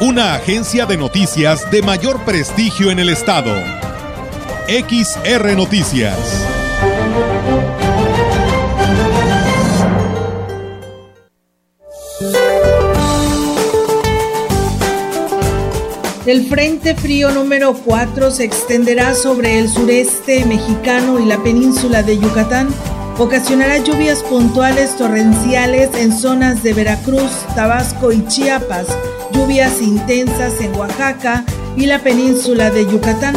una agencia de noticias de mayor prestigio en el estado. XR Noticias. El Frente Frío número 4 se extenderá sobre el sureste mexicano y la península de Yucatán. Ocasionará lluvias puntuales torrenciales en zonas de Veracruz, Tabasco y Chiapas lluvias intensas en Oaxaca y la península de Yucatán,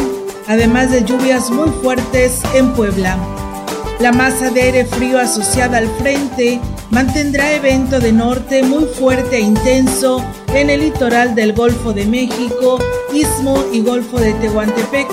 además de lluvias muy fuertes en Puebla. La masa de aire frío asociada al frente mantendrá evento de norte muy fuerte e intenso en el litoral del Golfo de México, Istmo y Golfo de Tehuantepec,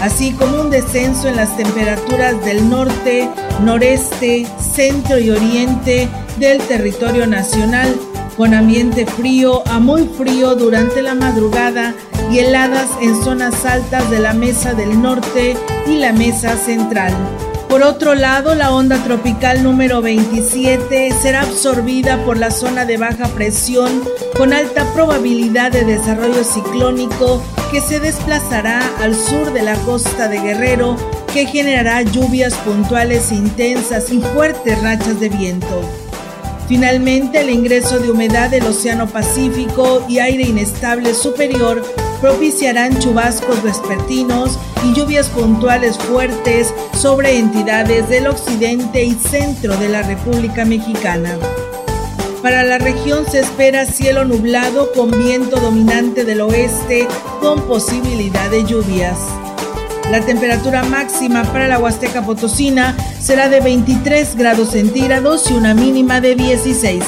así como un descenso en las temperaturas del norte, noreste, centro y oriente del territorio nacional con ambiente frío a muy frío durante la madrugada y heladas en zonas altas de la mesa del norte y la mesa central. Por otro lado, la onda tropical número 27 será absorbida por la zona de baja presión con alta probabilidad de desarrollo ciclónico que se desplazará al sur de la costa de Guerrero que generará lluvias puntuales intensas y fuertes rachas de viento. Finalmente, el ingreso de humedad del Océano Pacífico y aire inestable superior propiciarán chubascos vespertinos y lluvias puntuales fuertes sobre entidades del occidente y centro de la República Mexicana. Para la región se espera cielo nublado con viento dominante del oeste con posibilidad de lluvias. La temperatura máxima para la Huasteca Potosina será de 23 grados centígrados y una mínima de 16.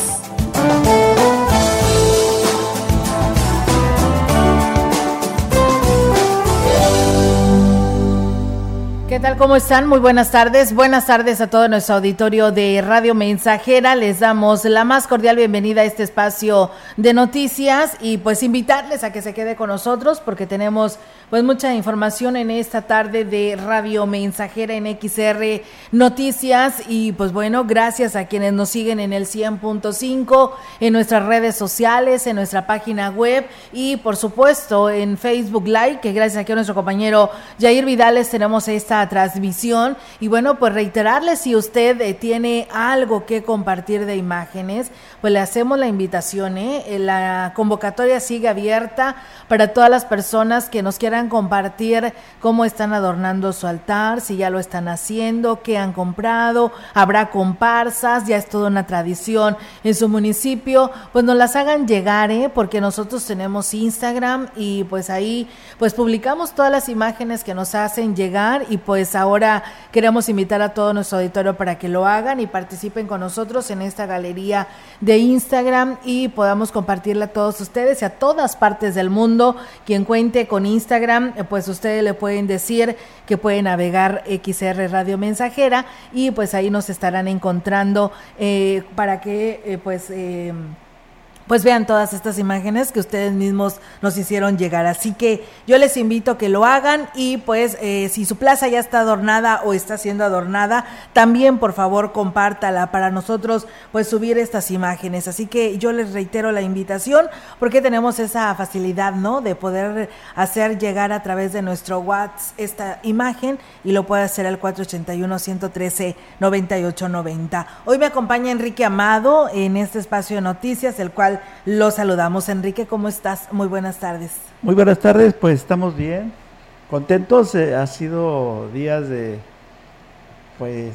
¿Qué tal? ¿Cómo están? Muy buenas tardes. Buenas tardes a todo nuestro auditorio de Radio Mensajera. Les damos la más cordial bienvenida a este espacio de noticias y pues invitarles a que se quede con nosotros porque tenemos pues mucha información en esta tarde de Radio Mensajera en XR Noticias y pues bueno, gracias a quienes nos siguen en el 100.5, en nuestras redes sociales, en nuestra página web y por supuesto en Facebook Live, que gracias a nuestro compañero Jair Vidales tenemos esta transmisión y bueno, pues reiterarles si usted eh, tiene algo que compartir de imágenes, pues le hacemos la invitación, ¿eh? la convocatoria sigue abierta para todas las personas que nos quieran compartir cómo están adornando su altar, si ya lo están haciendo, qué han comprado, habrá comparsas, ya es toda una tradición en su municipio, pues nos las hagan llegar, ¿eh? porque nosotros tenemos Instagram y pues ahí pues publicamos todas las imágenes que nos hacen llegar y pues ahora queremos invitar a todo nuestro auditorio para que lo hagan y participen con nosotros en esta galería de Instagram y podamos compartirla a todos ustedes y a todas partes del mundo. Quien cuente con Instagram, eh, pues ustedes le pueden decir que pueden navegar XR Radio Mensajera y pues ahí nos estarán encontrando eh, para que eh, pues pues vean todas estas imágenes que ustedes mismos nos hicieron llegar. Así que yo les invito que lo hagan y pues eh, si su plaza ya está adornada o está siendo adornada, también por favor compártala para nosotros pues subir estas imágenes. Así que yo les reitero la invitación porque tenemos esa facilidad, ¿no? De poder hacer llegar a través de nuestro WhatsApp esta imagen y lo puede hacer al 481-113-9890. Hoy me acompaña Enrique Amado en este espacio de noticias, el cual lo saludamos. Enrique, ¿cómo estás? Muy buenas tardes. Muy buenas tardes, pues estamos bien, contentos, eh, ha sido días de, pues,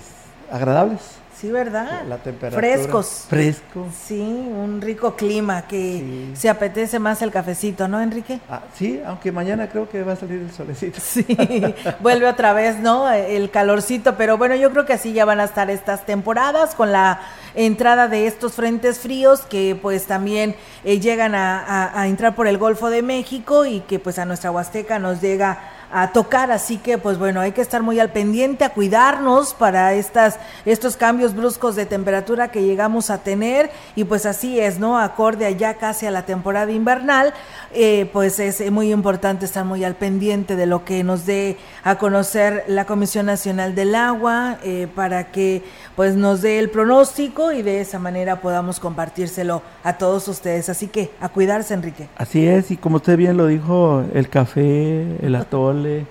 agradables. Sí, ¿verdad? La temperatura. Frescos. Fresco. Sí, un rico clima que se apetece más el cafecito, ¿no, Enrique? Ah, sí, aunque mañana creo que va a salir el solecito. Sí, vuelve otra vez, ¿no? El calorcito, pero bueno, yo creo que así ya van a estar estas temporadas con la entrada de estos frentes fríos que pues también eh, llegan a, entrar por el Golfo de México y que pues a nuestra Huasteca nos llega a tocar, así que pues bueno, hay que estar muy al pendiente, a cuidarnos para estas, estos cambios bruscos de temperatura que llegamos a tener y pues así es, ¿no? Acorde allá casi a la temporada invernal, eh, pues es muy importante estar muy al pendiente de lo que nos dé a conocer la Comisión Nacional del Agua eh, para que pues nos dé el pronóstico y de esa manera podamos compartírselo a todos ustedes. Así que a cuidarse, Enrique. Así es, y como usted bien lo dijo, el café, el atole,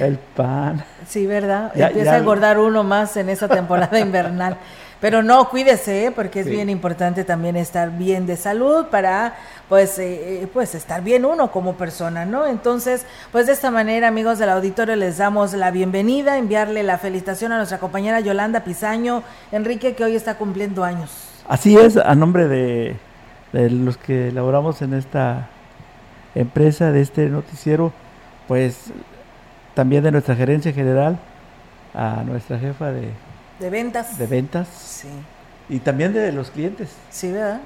el pan. Sí, ¿verdad? Empieza a engordar uno más en esa temporada invernal. Pero no, cuídese, ¿eh? porque es bien importante también estar bien de salud para, pues, eh, eh, pues, estar bien uno como persona, ¿no? Entonces, pues de esta manera, amigos del auditorio, les damos la bienvenida, enviarle la felicitación a nuestra compañera Yolanda Pizaño, Enrique, que hoy está cumpliendo años. Así es, a nombre de, de los que elaboramos en esta empresa, de este noticiero, pues también de nuestra gerencia general, a nuestra jefa de de ventas. De ventas. Sí. Y también de los clientes. Sí, ¿verdad?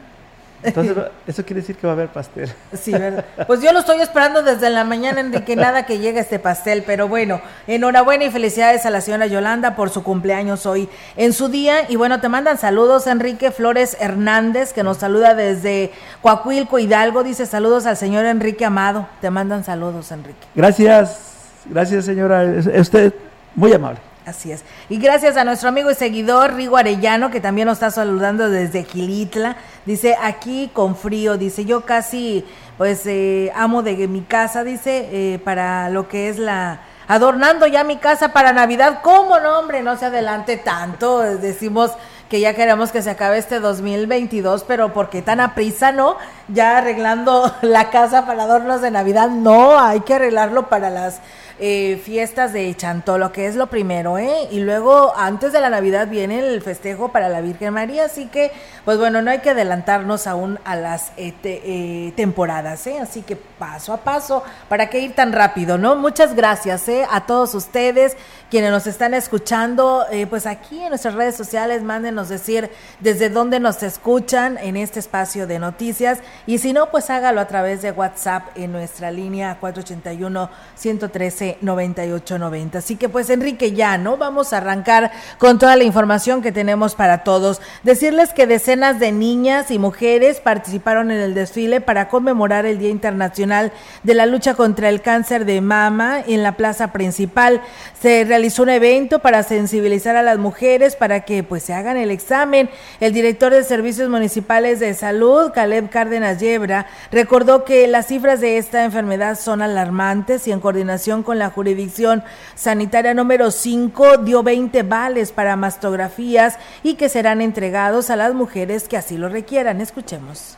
Entonces, eso quiere decir que va a haber pastel. Sí, ¿verdad? Pues yo lo estoy esperando desde la mañana, Enrique, nada que llegue este pastel. Pero bueno, enhorabuena y felicidades a la señora Yolanda por su cumpleaños hoy en su día. Y bueno, te mandan saludos, Enrique Flores Hernández, que nos saluda desde Coahuilco, Hidalgo. Dice saludos al señor Enrique Amado. Te mandan saludos, Enrique. Gracias, gracias, señora. Usted muy amable. Así es. Y gracias a nuestro amigo y seguidor Rigo Arellano, que también nos está saludando desde Gilitla. Dice, aquí con frío, dice, yo casi, pues, eh, amo de mi casa, dice, eh, para lo que es la... Adornando ya mi casa para Navidad. ¿Cómo no, hombre? No se adelante tanto. Decimos que ya queremos que se acabe este 2022, pero ¿por qué tan a prisa, no? Ya arreglando la casa para adornos de Navidad. No, hay que arreglarlo para las eh, fiestas de Chantolo, que es lo primero, ¿eh? Y luego, antes de la Navidad, viene el festejo para la Virgen María, así que, pues bueno, no hay que adelantarnos aún a las eh, eh, temporadas, ¿eh? Así que paso a paso, ¿para qué ir tan rápido, no? Muchas gracias, ¿eh? A todos ustedes quienes nos están escuchando, pues aquí en nuestras redes sociales, mándenos decir desde dónde nos escuchan en este espacio de noticias y si no, pues hágalo a través de WhatsApp en nuestra línea 481-113-9890. Así que pues Enrique, ya, ¿no? Vamos a arrancar con toda la información que tenemos para todos. Decirles que decenas de niñas y mujeres participaron en el desfile para conmemorar el Día Internacional de la Lucha contra el Cáncer de Mama en la plaza principal. Se realizó un evento para sensibilizar a las mujeres para que pues se hagan el examen. El director de Servicios Municipales de Salud, Caleb Cárdenas Yebra, recordó que las cifras de esta enfermedad son alarmantes y en coordinación con la jurisdicción sanitaria número 5 dio 20 vales para mastografías y que serán entregados a las mujeres que así lo requieran. Escuchemos.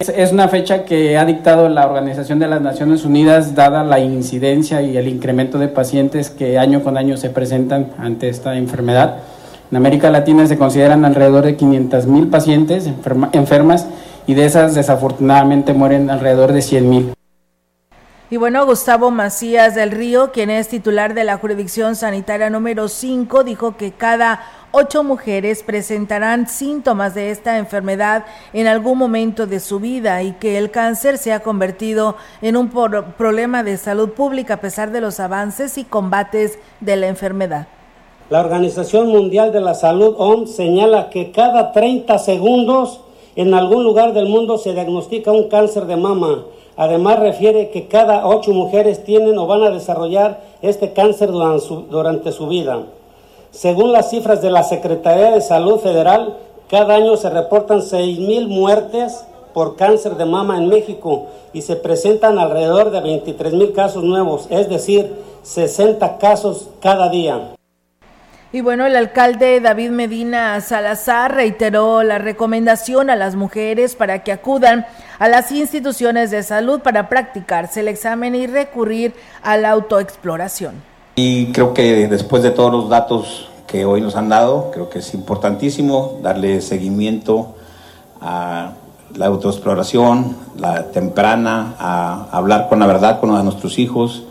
Es una fecha que ha dictado la Organización de las Naciones Unidas, dada la incidencia y el incremento de pacientes que año con año se presentan ante esta enfermedad. En América Latina se consideran alrededor de 500 mil pacientes enfermas y de esas desafortunadamente mueren alrededor de 100 mil. Y bueno, Gustavo Macías del Río, quien es titular de la jurisdicción sanitaria número 5, dijo que cada ocho mujeres presentarán síntomas de esta enfermedad en algún momento de su vida y que el cáncer se ha convertido en un problema de salud pública a pesar de los avances y combates de la enfermedad. La Organización Mundial de la Salud, OMS, señala que cada 30 segundos en algún lugar del mundo se diagnostica un cáncer de mama. Además refiere que cada ocho mujeres tienen o van a desarrollar este cáncer durante su, vida. Según las cifras de la Secretaría de Salud Federal, cada año se reportan 6.000 muertes por cáncer de mama en México y se presentan alrededor de 23.000 casos nuevos, es decir, 60 casos cada día. Y bueno, el alcalde David Medina Salazar reiteró la recomendación a las mujeres para que acudan a las instituciones de salud para practicarse el examen y recurrir a la autoexploración. Y creo que después de todos los datos que hoy nos han dado, creo que es importantísimo darle seguimiento a la autoexploración, la temprana, a hablar con la verdad con nuestros hijos.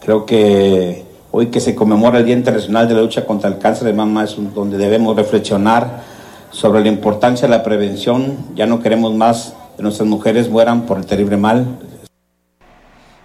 Creo que hoy que se conmemora el Día Internacional de la Lucha contra el Cáncer de Mama es donde debemos reflexionar sobre la importancia de la prevención. Ya no queremos más que nuestras mujeres mueran por el terrible mal.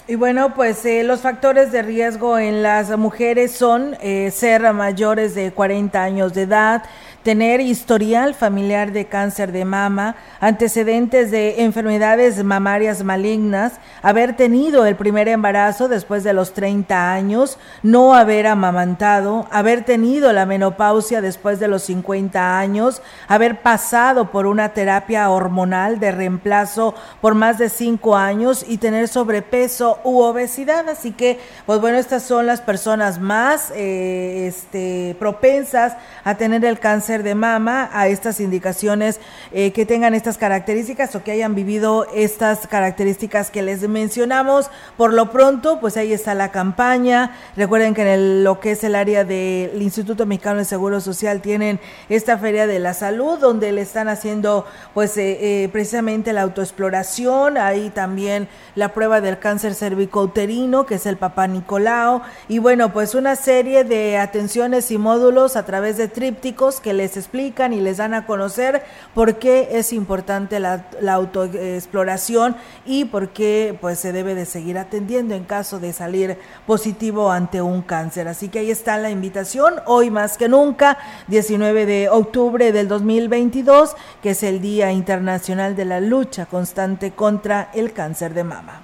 Y bueno, pues eh, los factores de riesgo en las mujeres son eh, ser mayores de 40 años de edad, tener historial familiar de cáncer de mama, antecedentes de enfermedades mamarias malignas, haber tenido el primer embarazo después de los 30 años, no haber amamantado, haber tenido la menopausia después de los 50 años, haber pasado por una terapia hormonal de reemplazo por más de 5 años y tener sobrepeso u obesidad. Así que, pues bueno, estas son las personas más eh, este, propensas a tener el cáncer de mama, a estas indicaciones eh, que tengan estas características o que hayan vivido estas características que les mencionamos. Por lo pronto, pues ahí está la campaña. Recuerden que en lo que es el área del Instituto Mexicano de Seguro Social tienen esta feria de la salud donde le están haciendo pues eh, eh, precisamente la autoexploración, ahí también la prueba del cáncer cervicouterino, que es el papá Nicolao, y bueno, pues una serie de atenciones y módulos a través de trípticos que les explican y les dan a conocer por qué es importante la, autoexploración y por qué pues se debe de seguir atendiendo en caso de salir positivo ante un cáncer. Así que ahí está la invitación, hoy más que nunca, 19 de octubre del 2022, que es el Día Internacional de la Lucha Constante contra el Cáncer de Mama.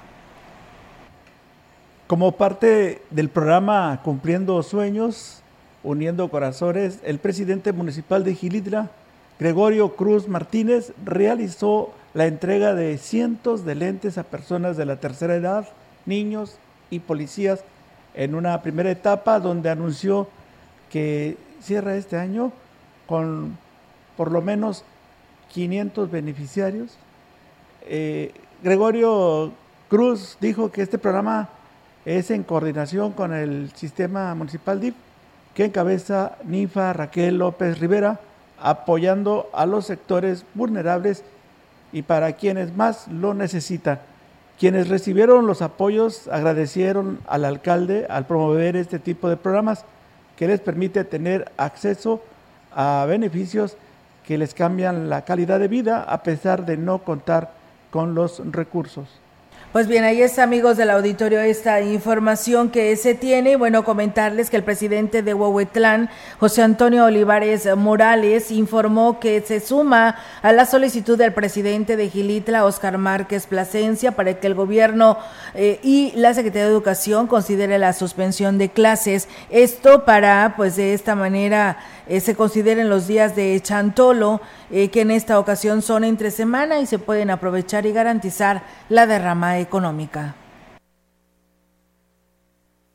Como parte del programa Cumpliendo Sueños, Uniendo Corazones, el presidente municipal de Gilitla, Gregorio Cruz Martínez, realizó la entrega de cientos de lentes a personas de la tercera edad, niños y policías en una primera etapa donde anunció que cierra este año con por lo menos 500 beneficiarios. Eh, Gregorio Cruz dijo que este programa es en coordinación con el sistema municipal DIF que encabeza Ninfa Raquel López Rivera, apoyando a los sectores vulnerables y para quienes más lo necesitan. Quienes recibieron los apoyos agradecieron al alcalde al promover este tipo de programas que les permite tener acceso a beneficios que les cambian la calidad de vida a pesar de no contar con los recursos. Pues bien, ahí está, amigos del auditorio, esta información que se tiene. Bueno, comentarles que el presidente de Huehuetlán, José Antonio Olivares Morales, informó que se suma a la solicitud del presidente de Gilitla, Oscar Márquez Plasencia, para que el gobierno eh, y la Secretaría de Educación considere la suspensión de clases. Esto para, pues, de esta manera eh, se consideren los días de Chantolo, eh, que en esta ocasión son entre semana y se pueden aprovechar y garantizar la derrama económica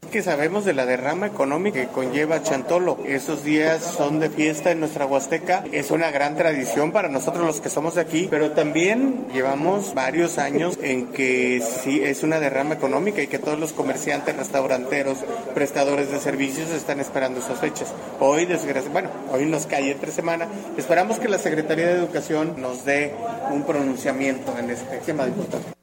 que sabemos de la derrama económica que conlleva Chantolo. Esos días son de fiesta en nuestra Huasteca. Es una gran tradición para nosotros los que somos aquí, pero también llevamos varios años en que sí es una derrama económica y que todos los comerciantes, restauranteros, prestadores de servicios están esperando esas fechas. Hoy, desgraciadamente, bueno, hoy nos cae entre semana. Esperamos que la Secretaría de Educación nos dé un pronunciamiento en este tema de importante.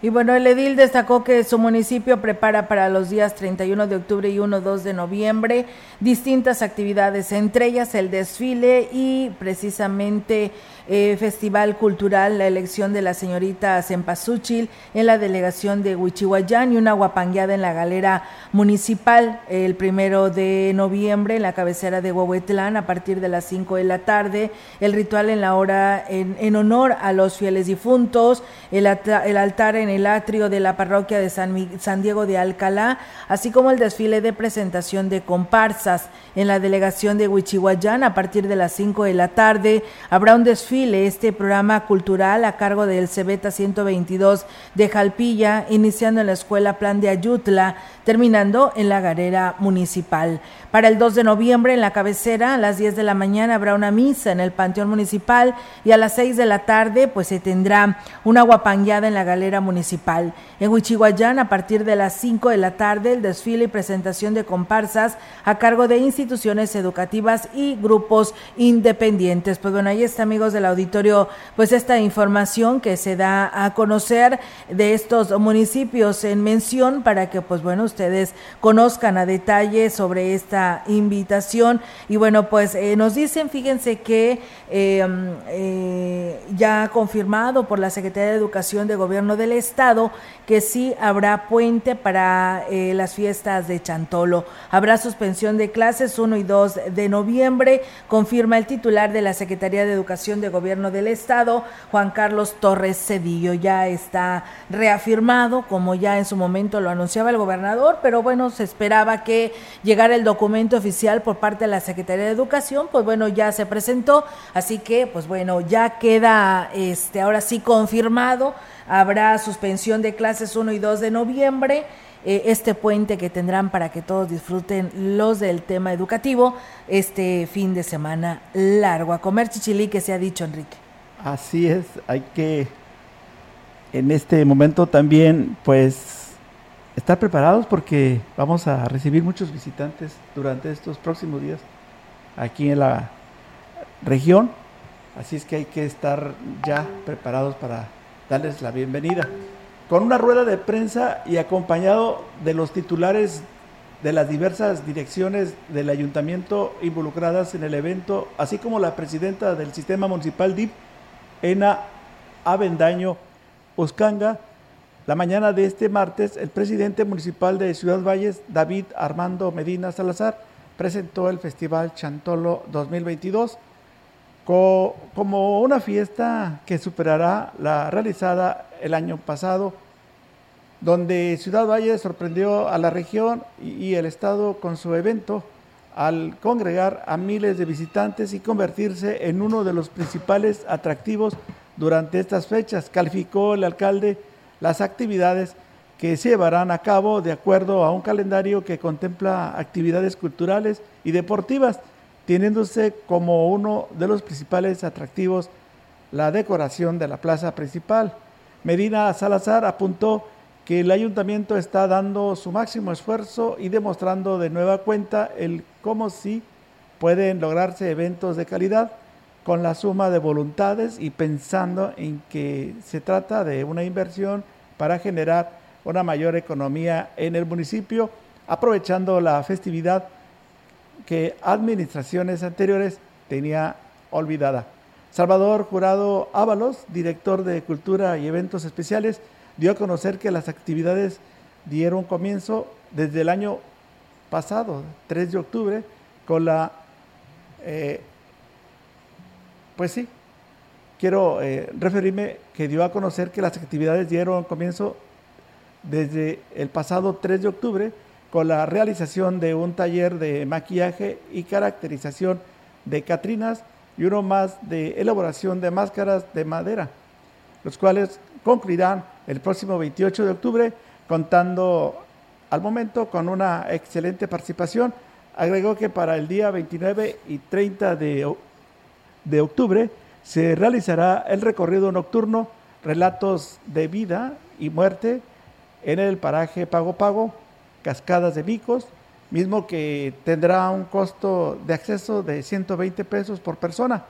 Y bueno, el edil destacó que su municipio prepara para los días 31 de octubre y 1-2 de noviembre distintas actividades, entre ellas el desfile y precisamente eh, Festival Cultural, la elección de la señorita Cempasúchil en la delegación de Huichihuayán y una guapangueada en la galera municipal el primero de noviembre en la cabecera de Huehuetlán a partir de las 5 de la tarde, el ritual en la hora en, honor a los fieles difuntos, el, el altar en el atrio de la parroquia de San, San Diego de Alcalá, así como el desfile de presentación de comparsas en la delegación de Huichihuayán a partir de las 5 de la tarde. Habrá un desfile, este programa cultural a cargo del Cebeta 122 de Jalpilla, iniciando en la escuela Plan de Ayutla, terminando en la Garera Municipal. Para el 2 de noviembre, en la cabecera, a las 10 de la mañana, habrá una misa en el Panteón Municipal y a las 6 de la tarde, pues se tendrá una guapangueada en la Galera Municipal. En Huichihuayán, a partir de las 5 de la tarde, el desfile y presentación de comparsas a cargo de instituciones educativas y grupos independientes. Pues bueno, ahí está, amigos de la auditorio pues esta información que se da a conocer de estos municipios en mención para que pues bueno ustedes conozcan a detalle sobre esta invitación y bueno pues eh, nos dicen fíjense que em, eh, ya confirmado por la Secretaría de Educación de Gobierno del Estado que sí habrá puente para eh, las fiestas de Chantolo. Habrá suspensión de clases 1 y 2 de noviembre, confirma el titular de la Secretaría de Educación de Gobierno del Estado, Juan Carlos Torres Cedillo. Ya está reafirmado, como ya en su momento lo anunciaba el gobernador, pero bueno, se esperaba que llegara el documento oficial por parte de la Secretaría de Educación, pues bueno, ya se presentó, así que pues bueno, ya queda este ahora sí confirmado, habrá suspensión de clases 1 y 2 de noviembre eh, este puente que tendrán para que todos disfruten los del tema educativo este fin de semana largo. A comer chichilí que se ha dicho, Enrique. Así es, hay que en este momento también pues estar preparados porque vamos a recibir muchos visitantes durante estos próximos días aquí en la región. Así es que hay que estar ya preparados para darles la bienvenida con una rueda de prensa y acompañado de los titulares de las diversas direcciones del ayuntamiento involucradas en el evento, así como la presidenta del sistema municipal DIP, Ena Avendaño Oscanga. La mañana de este martes, el presidente municipal de Ciudad Valles, David Armando Medina Salazar, presentó el Festival Chantolo 2022 como una fiesta que superará la realizada el año pasado, donde Ciudad Valle sorprendió a la región y el Estado con su evento al congregar a miles de visitantes y convertirse en uno de los principales atractivos durante estas fechas. Calificó el alcalde las actividades que se llevarán a cabo de acuerdo a un calendario que contempla actividades culturales y deportivas teniéndose como uno de los principales atractivos la decoración de la plaza principal. Medina Salazar apuntó que el ayuntamiento está dando su máximo esfuerzo y demostrando de nueva cuenta el cómo sí pueden lograrse eventos de calidad con la suma de voluntades y pensando en que se trata de una inversión para generar una mayor economía en el municipio, aprovechando la festividad que administraciones anteriores tenía olvidada. Salvador Jurado Ábalos, director de Cultura y Eventos Especiales, dio a conocer que las actividades dieron comienzo desde el año pasado, 3 de octubre, con la... Eh, pues sí, quiero eh, referirme que dio a conocer que las actividades dieron comienzo desde el pasado 3 de octubre con la realización de un taller de maquillaje y caracterización de Catrinas y uno más de elaboración de máscaras de madera, los cuales concluirán el próximo 28 de octubre, contando al momento con una excelente participación. Agregó que para el día 29 y 30 de, de octubre se realizará el recorrido nocturno Relatos de Vida y Muerte en el paraje Pago Pago Cascadas de Vicos, mismo que tendrá un costo de acceso de 120 pesos por persona.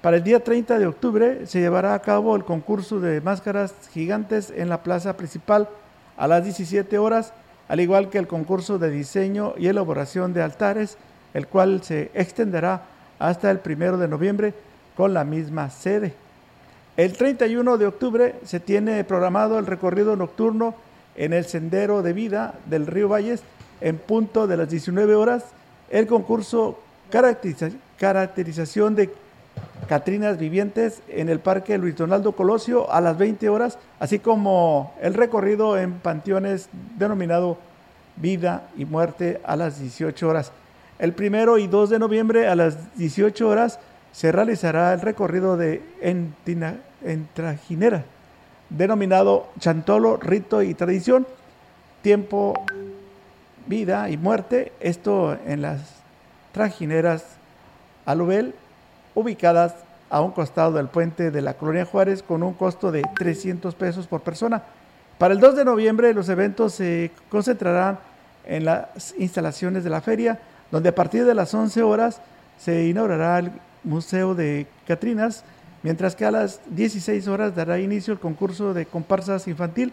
Para el día 30 de octubre se llevará a cabo el concurso de máscaras gigantes en la plaza principal a las 17 horas, al igual que el concurso de diseño y elaboración de altares, el cual se extenderá hasta el 1 de noviembre con la misma sede. El 31 de octubre se tiene programado el recorrido nocturno en el Sendero de Vida del Río Valles en punto de las 19 horas el concurso caracterización de Catrinas vivientes en el Parque Luis Donaldo Colosio a las 20 horas, así como el recorrido en panteones denominado Vida y Muerte a las 18 horas. El primero y 2 de noviembre a las 18 horas se realizará el recorrido de Entrajinera denominado Chantolo, Rito y Tradición, Tiempo, Vida y Muerte, esto en las trajineras Alubel, ubicadas a un costado del puente de la Colonia Juárez con un costo de 300 pesos por persona. Para el 2 de noviembre los eventos se concentrarán en las instalaciones de la feria, donde a partir de las 11 horas se inaugurará el Museo de Catrinas, mientras que a las 16 horas dará inicio el concurso de comparsas infantil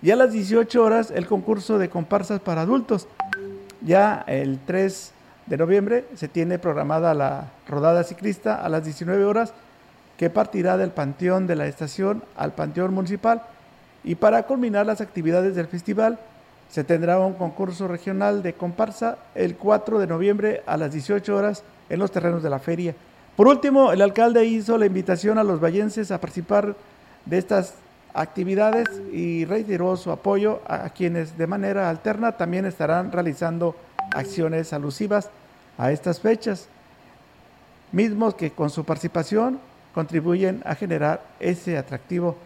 y a las 18 horas el concurso de comparsas para adultos. Ya el 3 de noviembre se tiene programada la rodada ciclista a las 19 horas que partirá del Panteón de la Estación al Panteón Municipal y para culminar las actividades del festival se tendrá un concurso regional de comparsa el 4 de noviembre a las 18 horas en los terrenos de la feria. Por último, el alcalde hizo la invitación a los vallenses a participar de estas actividades y reiteró su apoyo a quienes de manera alterna también estarán realizando acciones alusivas a estas fechas, mismos que con su participación contribuyen a generar ese atractivo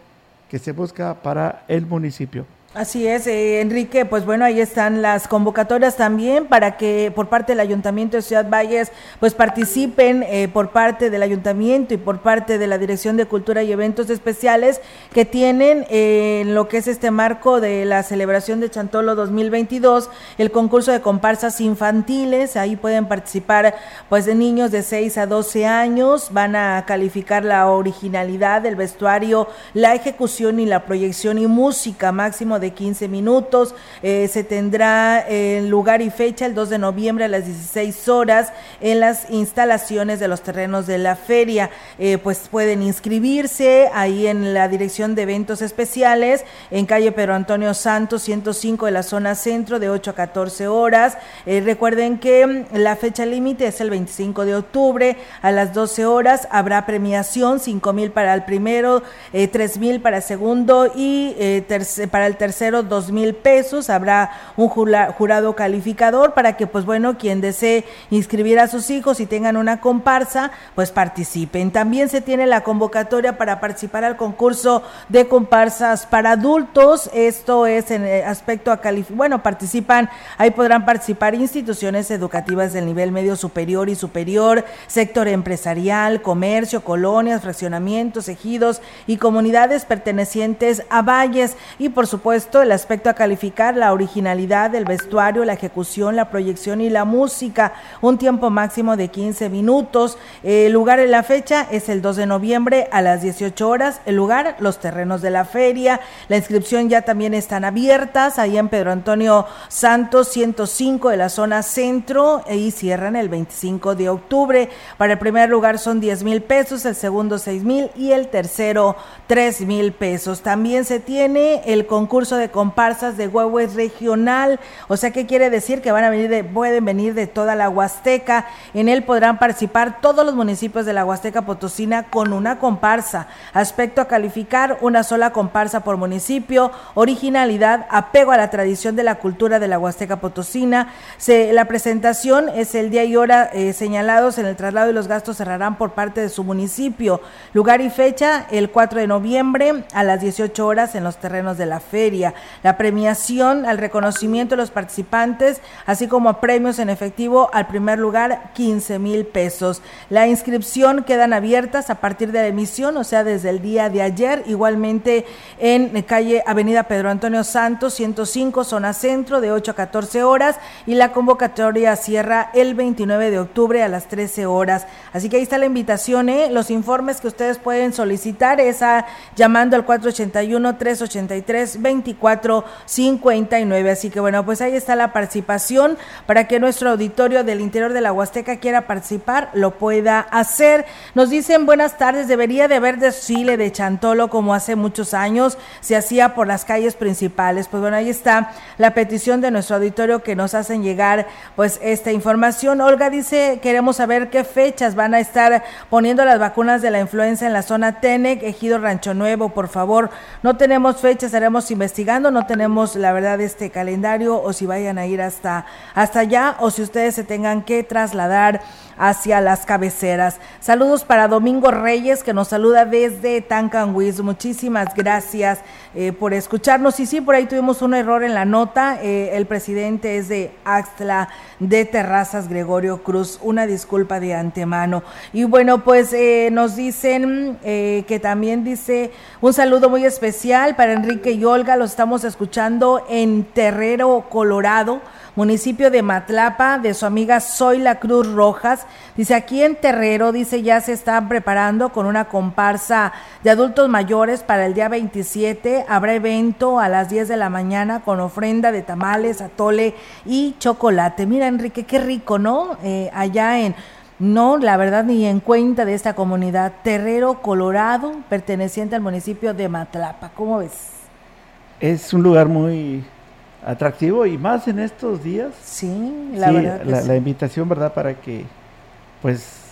que se busca para el municipio. Así es, eh, Enrique, pues bueno, ahí están las convocatorias también para que por parte del Ayuntamiento de Ciudad Valles pues participen eh, por parte del Ayuntamiento y por parte de la Dirección de Cultura y Eventos Especiales que tienen eh, en lo que es este marco de la celebración de Chantolo 2022, el concurso de comparsas infantiles, ahí pueden participar pues de niños de 6 a 12 años, van a calificar la originalidad del vestuario, la ejecución y la proyección y música máximo de de 15 minutos. Eh, se tendrá el lugar y fecha el 2 de noviembre a las 16 horas en las instalaciones de los terrenos de la feria. Eh, pues pueden inscribirse ahí en la dirección de eventos especiales en calle Pedro Antonio Santos 105 de la zona centro de 8 a 14 horas. Eh, recuerden que mm, la fecha límite es el 25 de octubre a las 12 horas. Habrá premiación, 5 mil para el primero, eh, 3 mil para el segundo y para el tercero tercero dos mil pesos, habrá un jurado calificador para que pues bueno, quien desee inscribir a sus hijos y tengan una comparsa, pues participen. También se tiene la convocatoria para participar al concurso de comparsas para adultos, esto es en aspecto a calificar, bueno, participan, ahí podrán participar instituciones educativas del nivel medio superior y superior, sector empresarial, comercio, colonias, fraccionamientos, ejidos y comunidades pertenecientes a valles y por supuesto el aspecto a calificar, la originalidad del vestuario, la ejecución, la proyección y la música. Un tiempo máximo de 15 minutos. El lugar y la fecha es el 2 de noviembre a las 18 horas. El lugar, los terrenos de la feria. La inscripción ya también están abiertas ahí en Pedro Antonio Santos 105 de la zona centro y cierran el 25 de octubre. Para el primer lugar son 10 mil pesos, el segundo 6 mil y el tercero 3 mil pesos. También se tiene el concurso de comparsas de Huehues regional. O sea, ¿qué quiere decir? Que van a venir de, pueden venir de toda la Huasteca. En él podrán participar todos los municipios de la Huasteca Potosina con una comparsa. Aspecto a calificar, una sola comparsa por municipio. Originalidad, apego a la tradición de la cultura de la Huasteca Potosina. Se, la presentación es el día y hora eh, señalados en el traslado y los gastos cerrarán por parte de su municipio. Lugar y fecha, el 4 de noviembre a las 18 horas en los terrenos de la feria la premiación al reconocimiento de los participantes, así como premios en efectivo al primer lugar, 15 mil pesos. La inscripción quedan abiertas a partir de la emisión, o sea, desde el día de ayer, igualmente en calle Avenida Pedro Antonio Santos, 105, zona centro, de 8 a 14 horas, y la convocatoria cierra el 29 de octubre a las 13 horas. Así que ahí está la invitación, ¿eh? los informes que ustedes pueden solicitar es a, llamando al 481 383 20 5459. Así que bueno, pues ahí está la participación para que nuestro auditorio del interior de la Huasteca quiera participar, lo pueda hacer. Nos dicen buenas tardes, debería de haber desfile de Chantolo como hace muchos años se hacía por las calles principales. Pues bueno, ahí está la petición de nuestro auditorio que nos hacen llegar pues esta información. Olga dice, queremos saber qué fechas van a estar poniendo las vacunas de la influenza en la zona Tenec, Ejido Rancho Nuevo, por favor. No tenemos fechas, haremos investigando investigando, no tenemos la verdad este calendario o si vayan a ir hasta, hasta allá o si ustedes se tengan que trasladar hacia las cabeceras. Saludos para Domingo Reyes que nos saluda desde Tancanwis. Muchísimas gracias eh, por escucharnos. Y sí, por ahí tuvimos un error en la nota. Eh, el presidente es de Axtla de Terrazas, Gregorio Cruz. Una disculpa de antemano. Y bueno, pues eh, nos dicen que también dice un saludo muy especial para Enrique y Olga los estamos escuchando en Terrero, Colorado municipio de Matlapa, de su amiga Zoila Cruz Rojas. Dice, aquí en Terrero, dice, ya se están preparando con una comparsa de adultos mayores para el día 27. Habrá evento a las 10 de la mañana con ofrenda de tamales, atole y chocolate. Mira, Enrique, qué rico, ¿no? Eh, allá en... No, la verdad, ni en cuenta de esta comunidad. Terrero, Colorado, perteneciente al municipio de Matlapa. ¿Cómo ves? Es un lugar muy atractivo y más en estos días. Sí, la verdad. la, invitación, ¿verdad? Para que, pues,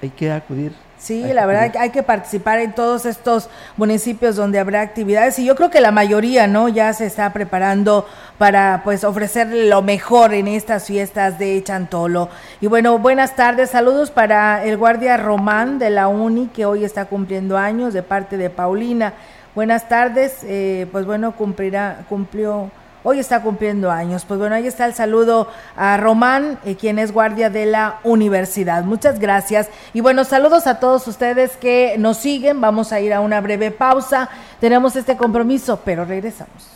hay que acudir. Sí, la verdad hay que participar en todos estos municipios donde habrá actividades y yo creo que la mayoría, ¿no? Ya se está preparando para pues ofrecer lo mejor en estas fiestas de Chantolo. Y bueno, buenas tardes, saludos para el guardia Román de la UNI que hoy está cumpliendo años de parte de Paulina. Buenas tardes, eh, pues bueno, cumplirá, cumplió, hoy está cumpliendo años. Pues bueno, ahí está el saludo a Román, eh, quien es guardia de la universidad. Muchas gracias. Y bueno, saludos a todos ustedes que nos siguen. Vamos a ir a una breve pausa. Tenemos este compromiso, pero regresamos.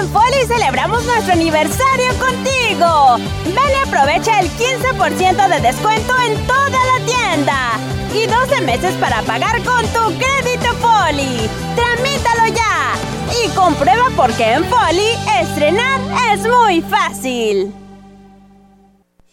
en Foli celebramos nuestro aniversario contigo. Ven y aprovecha el 15% de descuento en toda la tienda. Y 12 meses para pagar con tu crédito Foli. Tramítalo ya. Y comprueba por qué en Foli estrenar es muy fácil.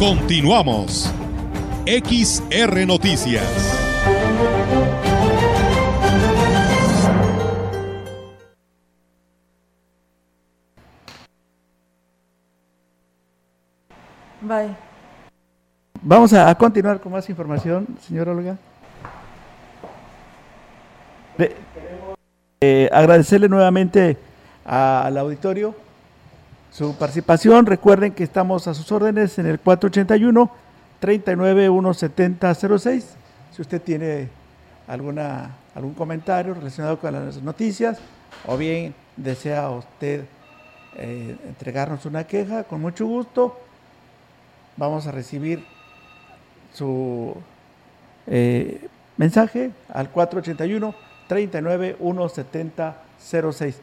Continuamos. XR Noticias. Bye. Vamos a, continuar con más información, señora Olga. Eh, agradecerle nuevamente al auditorio su participación. Recuerden que estamos a sus órdenes en el 481 3917006. Si usted tiene alguna algún comentario relacionado con las noticias o bien desea usted eh, entregarnos una queja, con mucho gusto vamos a recibir su eh, mensaje al 481 3917006.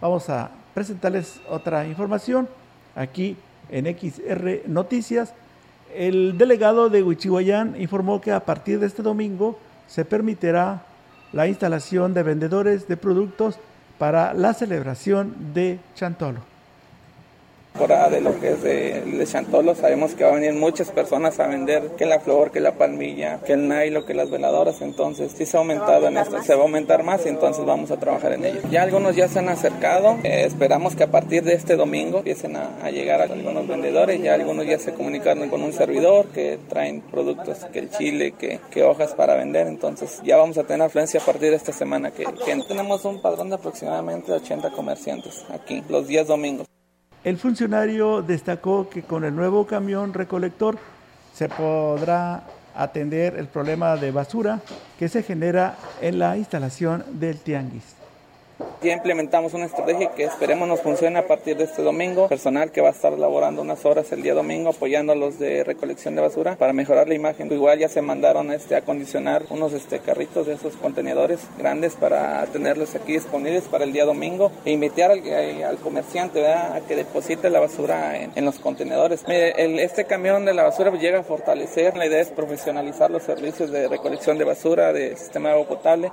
Vamos a presentarles otra información aquí en XR Noticias. El delegado de Huichihuayán informó que a partir de este domingo se permitirá la instalación de vendedores de productos para la celebración de Chantolo. De lo que es de, de Chantolo, sabemos que va a venir muchas personas a vender que la flor, que la palmilla, que el nailo, que las veladoras, entonces sí se ha aumentado en esto, se va a aumentar más y entonces vamos a trabajar en ello. Ya algunos ya se han acercado, eh, esperamos que a partir de este domingo empiecen a, llegar algunos vendedores, ya algunos ya se comunicaron con un servidor que traen productos, que el chile, que, hojas para vender, entonces ya vamos a tener afluencia a partir de esta semana que, que tenemos un padrón de aproximadamente 80 comerciantes aquí los días domingos. El funcionario destacó que con el nuevo camión recolector se podrá atender el problema de basura que se genera en la instalación del tianguis. Ya implementamos una estrategia que esperemos nos funcione a partir de este domingo. Personal que va a estar laborando unas horas el día domingo apoyando a los de recolección de basura para mejorar la imagen. Igual ya se mandaron este, a acondicionar unos este, carritos de esos contenedores grandes para tenerlos aquí disponibles para el día domingo e invitar al, eh, comerciante a que deposite la basura en, los contenedores. este camión de la basura llega a fortalecer. La idea es profesionalizar los servicios de recolección de basura, de sistema de agua potable.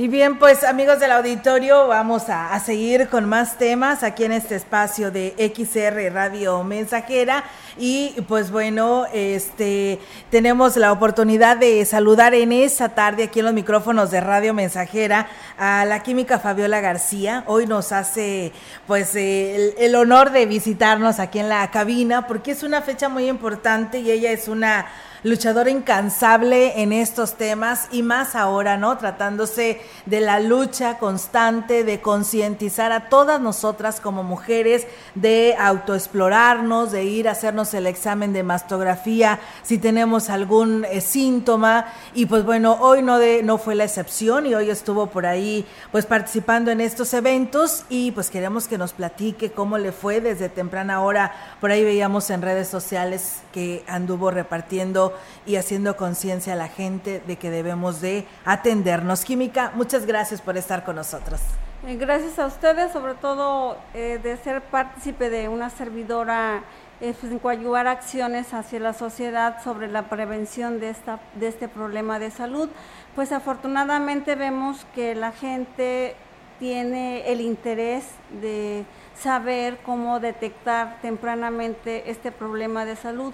Y bien, pues amigos del auditorio, vamos a, seguir con más temas aquí en este espacio de XR Radio Mensajera. Y pues bueno, este tenemos la oportunidad de saludar en esta tarde aquí en los micrófonos de Radio Mensajera a la química Fabiola García. Hoy nos hace pues el, el honor de visitarnos aquí en la cabina porque es una fecha muy importante y ella es una luchadora incansable en estos temas y más ahora, ¿no? Tratándose de la lucha constante de concientizar a todas nosotras como mujeres, de autoexplorarnos, de ir a hacernos el examen de mastografía si tenemos algún eh, síntoma y pues bueno, hoy no de, no fue la excepción y hoy estuvo por ahí pues participando en estos eventos y pues queremos que nos platique cómo le fue desde temprana hora. Por ahí veíamos en redes sociales que anduvo repartiendo y haciendo conciencia a la gente de que debemos de atendernos. Química, muchas gracias por estar con nosotros. Eh, gracias a ustedes, sobre todo eh, de ser partícipe de una servidora eh, pues, en coadyuvar acciones hacia la sociedad sobre la prevención de, esta, de este problema de salud. Pues afortunadamente vemos que la gente tiene el interés de saber cómo detectar tempranamente este problema de salud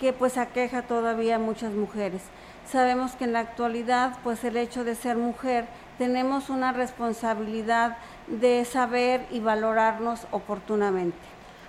que pues aqueja todavía a muchas mujeres. Sabemos que en la actualidad pues el hecho de ser mujer tenemos una responsabilidad de saber y valorarnos oportunamente.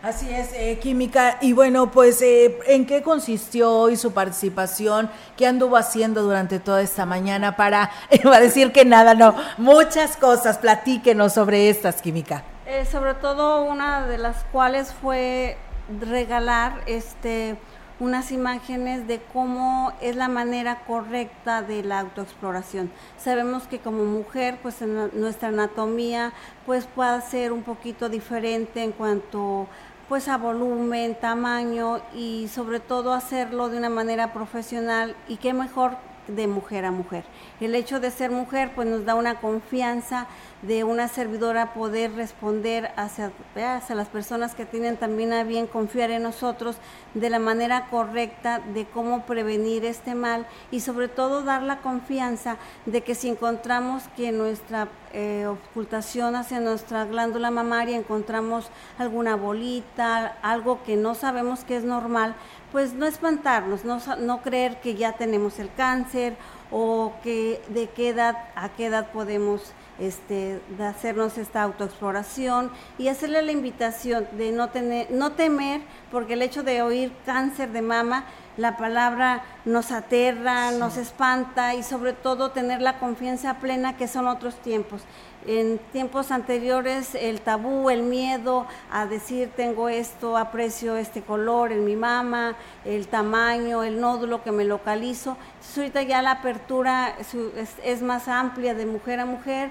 Así es, eh, Química. Y bueno, pues, eh, ¿en qué consistió hoy su participación? ¿Qué anduvo haciendo durante toda esta mañana para, iba a decir que nada, no, muchas cosas? Platíquenos sobre estas, Química. Eh, sobre todo una de las cuales fue regalar este unas imágenes de cómo es la manera correcta de la autoexploración. Sabemos que como mujer, pues nuestra anatomía, pues puede ser un poquito diferente en cuanto pues a volumen, tamaño y sobre todo hacerlo de una manera profesional y qué mejor de mujer a mujer. El hecho de ser mujer pues nos da una confianza de una servidora poder responder hacia, hacia las personas que tienen también a bien confiar en nosotros de la manera correcta de cómo prevenir este mal y sobre todo dar la confianza de que si encontramos que nuestra eh, ocultación hacia nuestra glándula mamaria encontramos alguna bolita, algo que no sabemos que es normal, pues no espantarnos, no, no creer que ya tenemos el cáncer o que de qué edad a qué edad podemos este, de hacernos esta autoexploración y hacerle la invitación de no, tener, no temer, porque el hecho de oír cáncer de mama, la palabra nos aterra, nos espanta y sobre todo tener la confianza plena que son otros tiempos. En tiempos anteriores el tabú, el miedo a decir tengo esto, aprecio este color en mi mama, el tamaño, el nódulo que me localizo. ahorita ya la apertura es, más amplia de mujer a mujer,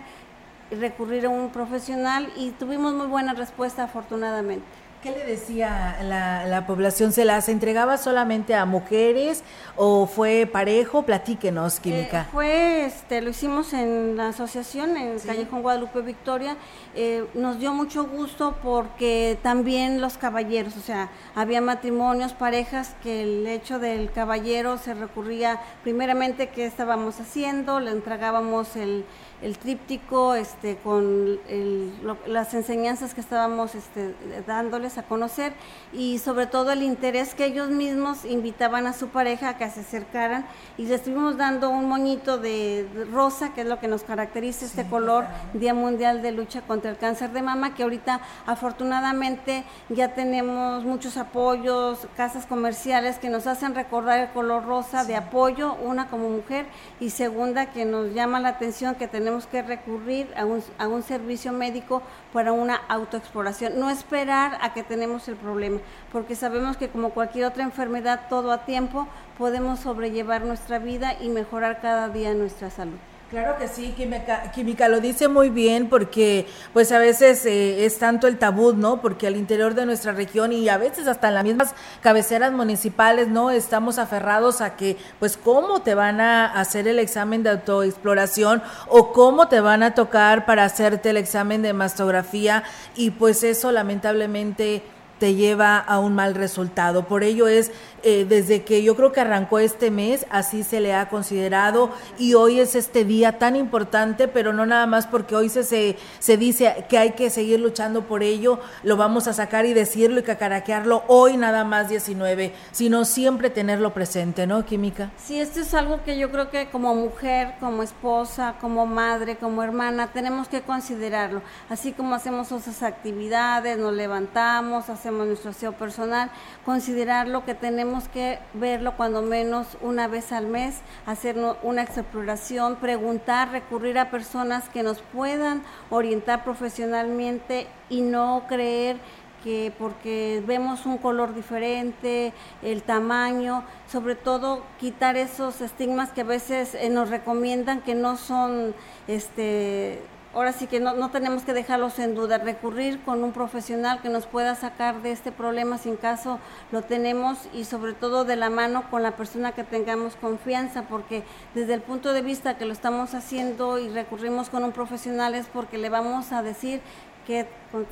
recurrir a un profesional y tuvimos muy buena respuesta afortunadamente. ¿Qué le decía la, la, población? ¿Se las entregaba solamente a mujeres o fue parejo? Platíquenos, Química. Eh, fue, este, lo hicimos en la asociación, en ¿Sí? Callejón Guadalupe Victoria. Eh, nos dio mucho gusto porque también los caballeros, o sea, había matrimonios, parejas que el hecho del caballero se recurría primeramente qué estábamos haciendo, le entregábamos el el tríptico este, con el, lo, las enseñanzas que estábamos este, dándoles a conocer y sobre todo el interés que ellos mismos invitaban a su pareja a que se acercaran y les estuvimos dando un moñito de, rosa, que es lo que nos caracteriza este sí, color, claro. Día Mundial de Lucha contra el Cáncer de Mama, que ahorita afortunadamente ya tenemos muchos apoyos, casas comerciales que nos hacen recordar el color rosa sí. de apoyo, una como mujer y segunda que nos llama la atención que tenemos tenemos que recurrir a un, a un servicio médico para una autoexploración, no esperar a que tenemos el problema, porque sabemos que como cualquier otra enfermedad, todo a tiempo, podemos sobrellevar nuestra vida y mejorar cada día nuestra salud. Claro que sí, Química, Química lo dice muy bien porque pues a veces eh, es tanto el tabú, ¿no? Porque al interior de nuestra región y a veces hasta en las mismas cabeceras municipales, ¿no? Estamos aferrados a que pues cómo te van a hacer el examen de autoexploración o cómo te van a tocar para hacerte el examen de mastografía y pues eso lamentablemente te lleva a un mal resultado. Por ello es eh, desde que yo creo que arrancó este mes, así se le ha considerado y hoy es este día tan importante, pero no nada más porque hoy se, se, dice que hay que seguir luchando por ello, lo vamos a sacar y decirlo y cacaraquearlo hoy nada más 19, sino siempre tenerlo presente, ¿no, Química? Sí, esto es algo que yo creo que como mujer, como esposa, como madre, como hermana, tenemos que considerarlo, así como hacemos esas actividades, nos levantamos, hacemos nuestro aseo personal, considerarlo que tenemos que verlo cuando menos una vez al mes, hacer una exploración, preguntar, recurrir a personas que nos puedan orientar profesionalmente y no creer que porque vemos un color diferente, el tamaño, sobre todo quitar esos estigmas que a veces eh, nos recomiendan que no son este ahora sí que no, no, tenemos que dejarlos en duda, recurrir con un profesional que nos pueda sacar de este problema sin caso lo tenemos y sobre todo de la mano con la persona que tengamos confianza, porque desde el punto de vista que lo estamos haciendo y recurrimos con un profesional es porque le vamos a decir qué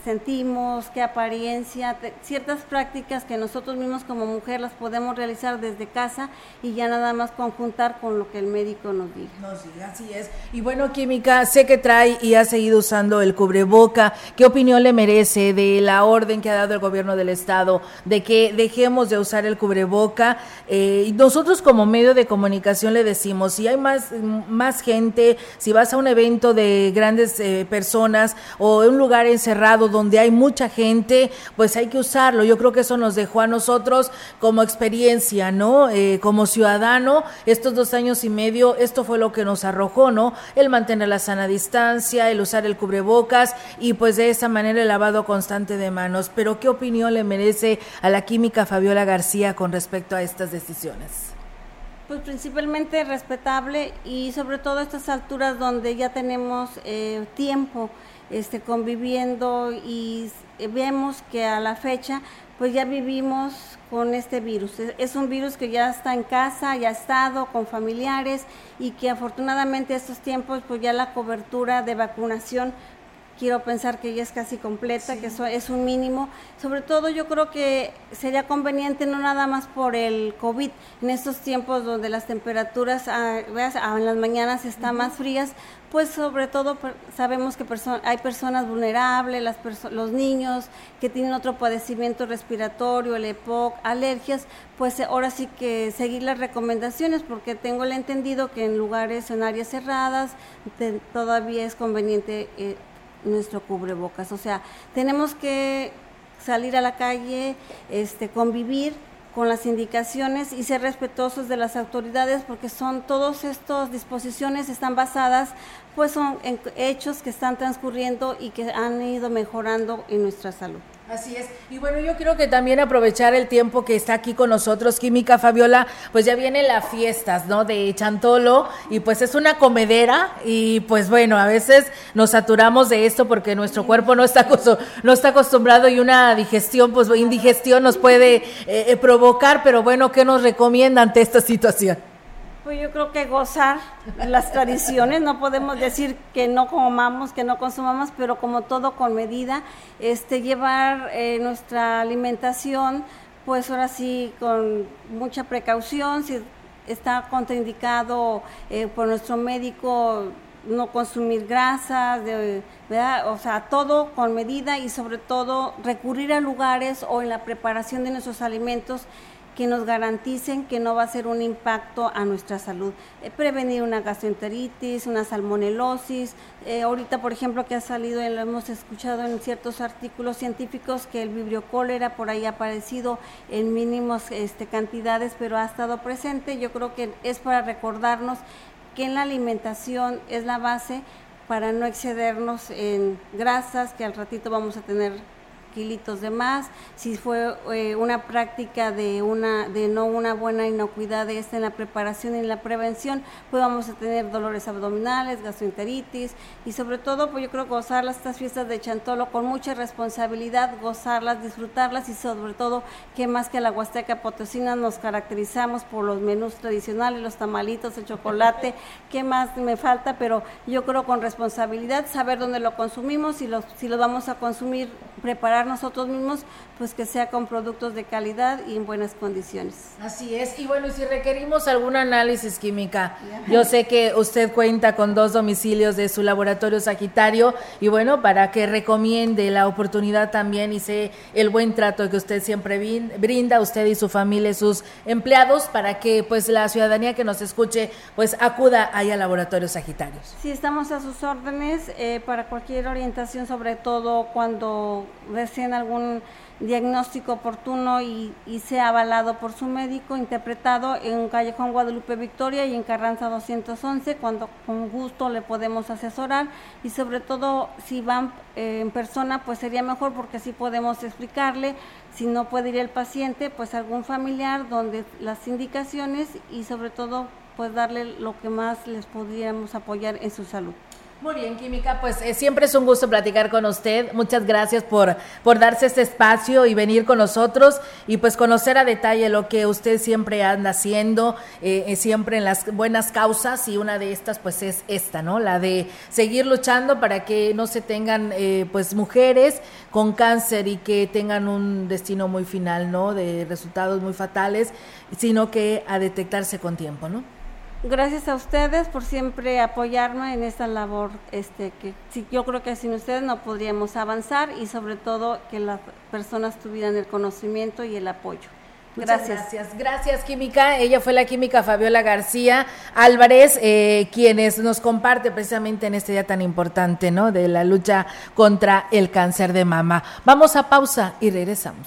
sentimos, qué apariencia, ciertas prácticas que nosotros mismos como mujer las podemos realizar desde casa y ya nada más conjuntar con lo que el médico nos diga. Así es. Y bueno, Química, sé que trae y ha seguido usando el cubreboca. ¿Qué opinión le merece de la orden que ha dado el gobierno del estado de que dejemos de usar el cubreboca? Eh, nosotros como medio de comunicación le decimos, si hay más, más gente, si vas a un evento de grandes eh, personas o un lugar encerrado donde hay mucha gente, pues hay que usarlo. Yo creo que eso nos dejó a nosotros como experiencia, ¿no? Eh, como ciudadano, estos dos años y medio, esto fue lo que nos arrojó, ¿no? El mantener la sana distancia, el usar el cubrebocas y pues de esa manera el lavado constante de manos. Pero ¿qué opinión le merece a la química Fabiola García con respecto a estas decisiones? Pues principalmente respetable y sobre todo a estas alturas donde ya tenemos eh, tiempo este, conviviendo y vemos que a la fecha pues ya vivimos con este virus. Es un virus que ya está en casa, ya ha estado con familiares y que afortunadamente estos tiempos pues ya la cobertura de vacunación quiero pensar que ya es casi completa, sí. que eso es un mínimo. Sobre todo yo creo que sería conveniente no nada más por el COVID, en estos tiempos donde las temperaturas ah, veas, ah, en las mañanas están uh -huh. más frías, pues sobre todo sabemos que perso hay personas vulnerables, las perso los niños que tienen otro padecimiento respiratorio, el EPOC, alergias, pues ahora sí que seguir las recomendaciones porque tengo el entendido que en lugares, en áreas cerradas, todavía es conveniente eh, nuestro cubrebocas. O sea, tenemos que salir a la calle, este, convivir con las indicaciones y ser respetuosos de las autoridades porque son todas estas disposiciones están basadas pues son en hechos que están transcurriendo y que han ido mejorando en nuestra salud. Así es. Y bueno, yo creo que también aprovechar el tiempo que está aquí con nosotros, Química Fabiola, pues ya vienen las fiestas, ¿no? De Chantolo, y pues es una comedera, y pues bueno, a veces nos saturamos de esto porque nuestro cuerpo no está, no está acostumbrado y una digestión, pues indigestión nos puede eh, eh, provocar, pero bueno, ¿qué nos recomienda ante esta situación? Pues yo creo que gozar las tradiciones, no podemos decir que no comamos, que no consumamos, pero como todo con medida, este llevar eh, nuestra alimentación, pues ahora sí con mucha precaución, si está contraindicado eh, por nuestro médico no consumir grasas, ¿verdad? o sea, todo con medida y sobre todo recurrir a lugares o en la preparación de nuestros alimentos que nos garanticen que no va a ser un impacto a nuestra salud. Eh, prevenir una gastroenteritis, una salmonelosis. Eh, ahorita, por ejemplo, que ha salido, lo hemos escuchado en ciertos artículos científicos que el vibrio cólera por ahí ha aparecido en mínimos este, cantidades, pero ha estado presente. Yo creo que es para recordarnos que en la alimentación es la base para no excedernos en grasas, que al ratito vamos a tener kilitos de más, si fue eh, una práctica de una de no una buena inocuidad de esta en la preparación y en la prevención, pues vamos a tener dolores abdominales, gastroenteritis y sobre todo pues yo creo gozar estas fiestas de Chantolo con mucha responsabilidad, gozarlas, disfrutarlas y sobre todo que más que la Huasteca Potosina nos caracterizamos por los menús tradicionales, los tamalitos, el chocolate, qué más me falta, pero yo creo con responsabilidad saber dónde lo consumimos y si lo vamos a consumir, preparar nosotros mismos, pues que sea con productos de calidad y en buenas condiciones. Así es. Y bueno, si requerimos algún análisis química, yo sé que usted cuenta con dos domicilios de su laboratorio Sagitario y bueno, para que recomiende la oportunidad también y sé el buen trato que usted siempre brinda, usted y su familia, sus empleados, para que pues la ciudadanía que nos escuche pues acuda ahí al laboratorio Sagitarios. Sí, estamos a sus órdenes eh, para cualquier orientación, sobre todo cuando en algún diagnóstico oportuno y, sea avalado por su médico, interpretado en Callejón Guadalupe Victoria y en Carranza 211, cuando con gusto le podemos asesorar y sobre todo si van eh, en persona, pues sería mejor porque así podemos explicarle, si no puede ir el paciente, pues algún familiar donde las indicaciones y sobre todo pues darle lo que más les podríamos apoyar en su salud. Muy bien, Química, pues eh, siempre es un gusto platicar con usted. Muchas gracias por, por darse este espacio y venir con nosotros y pues conocer a detalle lo que usted siempre anda haciendo, eh, eh, siempre en las buenas causas y una de estas pues es esta, ¿no? La de seguir luchando para que no se tengan pues mujeres con cáncer y que tengan un destino muy final, ¿no? De resultados muy fatales, sino que a detectarse con tiempo, ¿no? Gracias a ustedes por siempre apoyarme en esta labor, este que yo creo que sin ustedes no podríamos avanzar y sobre todo que las personas tuvieran el conocimiento y el apoyo. Gracias. gracias. Gracias, Química. Ella fue la química Fabiola García Álvarez, eh, quienes nos comparte precisamente en este día tan importante, ¿no? De la lucha contra el cáncer de mama. Vamos a pausa y regresamos.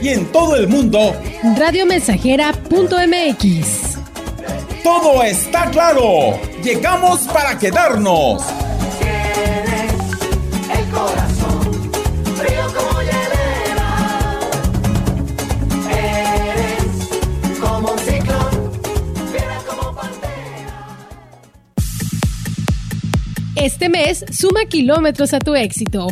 Y en todo el mundo, radiomensajera.mx. Todo está claro. Llegamos para quedarnos. el corazón, frío como Eres como un ciclón, como Este mes, suma kilómetros a tu éxito.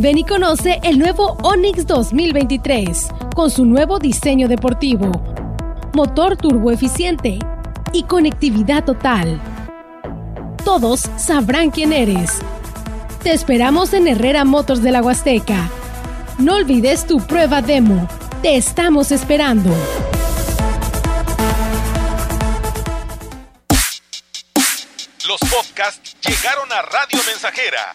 Ven y conoce el nuevo Onix 2023 con su nuevo diseño deportivo, motor turbo eficiente y conectividad total. Todos sabrán quién eres. Te esperamos en Herrera Motors de la Huasteca. No olvides tu prueba demo. Te estamos esperando. Los podcasts llegaron a Radio Mensajera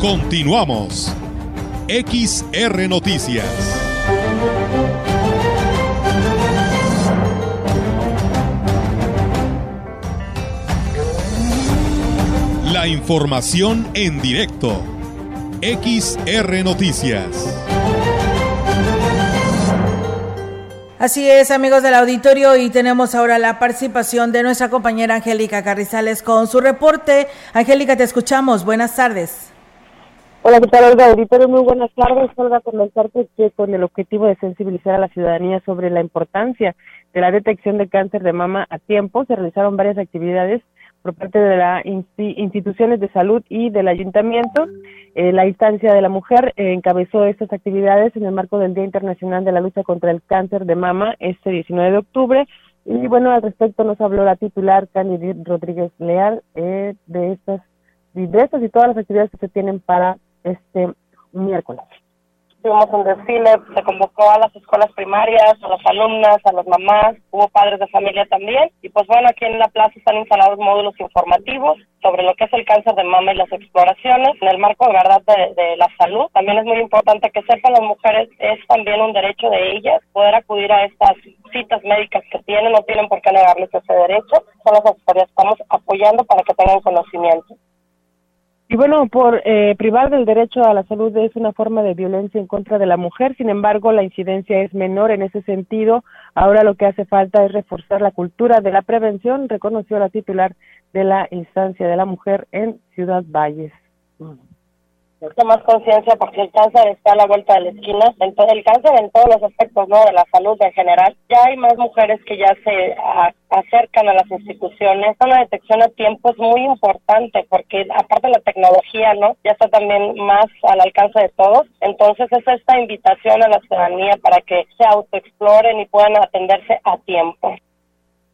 Continuamos. XR Noticias. La información en directo. XR Noticias. Así es, amigos del auditorio, y tenemos ahora la participación de nuestra compañera Angélica Carrizales con su reporte. Angélica, te escuchamos. Buenas tardes. Hola, ¿qué tal, Olga? Auditorio, muy buenas tardes. Olga, comentarte que con el objetivo de sensibilizar a la ciudadanía sobre la importancia de la detección de cáncer de mama a tiempo, se realizaron varias actividades por parte de las instituciones de salud y del ayuntamiento. Eh, la instancia de la mujer eh, encabezó estas actividades en el marco del Día Internacional de la Lucha contra el Cáncer de Mama este 19 de octubre. Y bueno, al respecto nos habló la titular Candy Rodríguez Leal eh, de estas de estas y todas las actividades que se tienen para este miércoles. Tuvimos un desfile, se convocó a las escuelas primarias, a las alumnas, a las mamás, hubo padres de familia también. Y pues bueno, aquí en la plaza están instalados módulos informativos sobre lo que es el cáncer de mama y las exploraciones en el marco de verdad de, la salud. También es muy importante que sepan las mujeres, es también un derecho de ellas poder acudir a estas citas médicas que tienen, no tienen por qué negarles ese derecho. Son las asesorías que estamos apoyando para que tengan conocimiento. Y bueno, por eh, privar del derecho a la salud es una forma de violencia en contra de la mujer, sin embargo, la incidencia es menor en ese sentido. Ahora lo que hace falta es reforzar la cultura de la prevención, reconoció la titular de la instancia de la mujer en Ciudad Valles más conciencia porque el cáncer está a la vuelta de la esquina, entonces el cáncer en todos los aspectos, ¿no? De la salud en general. Ya hay más mujeres que ya se acercan a las instituciones. La detección a tiempo es muy importante porque aparte de la tecnología, ¿no? Ya está también más al alcance de todos. Entonces es esta invitación a la ciudadanía para que se autoexploren y puedan atenderse a tiempo.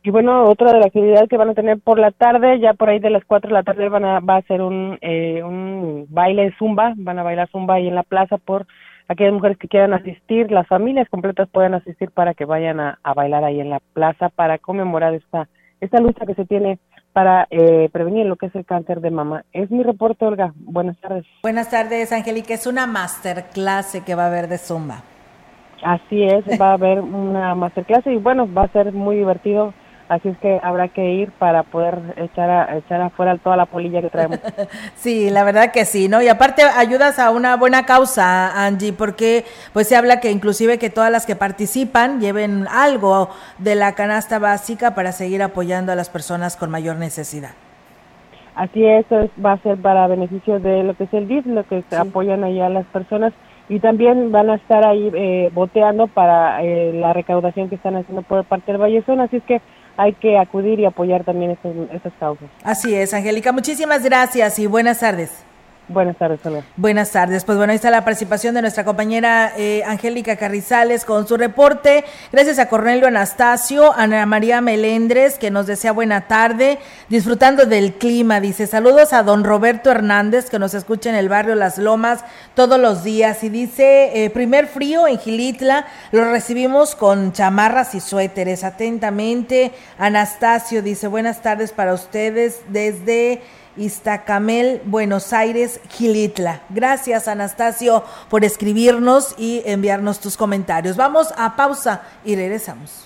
Y bueno, otra de las actividades que van a tener por la tarde, ya por ahí de las 4 de la tarde van a, va a ser un, eh, un baile de zumba, van a bailar zumba ahí en la plaza por aquellas mujeres que quieran asistir, las familias completas pueden asistir para que vayan a, bailar ahí en la plaza para conmemorar esta, esta lucha que se tiene para eh, prevenir lo que es el cáncer de mama. Es mi reporte, Olga. Buenas tardes. Buenas tardes, Angélica. Es una masterclass que va a haber de Zumba. Así es, va a haber una masterclass y bueno, va a ser muy divertido Así es que habrá que ir para poder echar, a, echar afuera toda la polilla que traemos. sí, la verdad que sí, ¿no? Y aparte ayudas a una buena causa, Angie, porque pues se habla que inclusive que todas las que participan lleven algo de la canasta básica para seguir apoyando a las personas con mayor necesidad. Así es, eso va a ser para beneficio de lo que es el DIF, lo que apoyan ahí a las personas y también van a estar ahí eh, boteando para eh, la recaudación que están haciendo por parte del Vallezón, así es que hay que acudir y apoyar también esas, causas. Así es, Angélica. Muchísimas gracias y buenas tardes. Buenas tardes, Olga. Buenas tardes. Pues bueno, ahí está la participación de nuestra compañera eh, Angélica Carrizales con su reporte. Gracias a Cornelio Anastasio, Ana María Melendres, que nos desea buena tarde, disfrutando del clima. Dice, saludos a don Roberto Hernández, que nos escucha en el barrio Las Lomas todos los días. Y dice, eh, primer frío en Gilitla, lo recibimos con chamarras y suéteres. Atentamente, Anastasio dice, buenas tardes para ustedes desde... Iztacamel, Buenos Aires, Gilitla. Gracias, Anastasio, por escribirnos y enviarnos tus comentarios. Vamos a pausa y regresamos.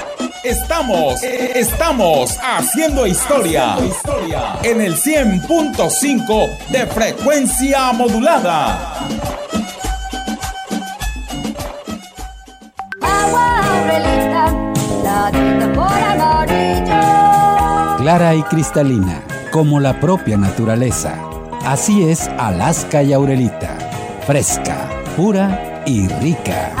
Estamos, estamos haciendo historia en el 100.5 de frecuencia modulada. Clara y cristalina, como la propia naturaleza. Así es Alaska y Aurelita. Fresca, pura y rica.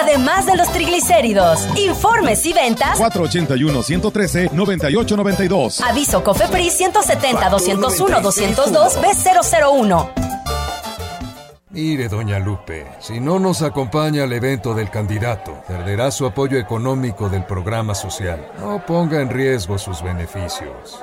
además de los triglicéridos. Informes y ventas 481-113-9892. Aviso COFEPRIS 170-201-202 B001. Mire, doña Lupe, si no nos acompaña al evento del candidato, perderá su apoyo económico del programa social. No ponga en riesgo sus beneficios.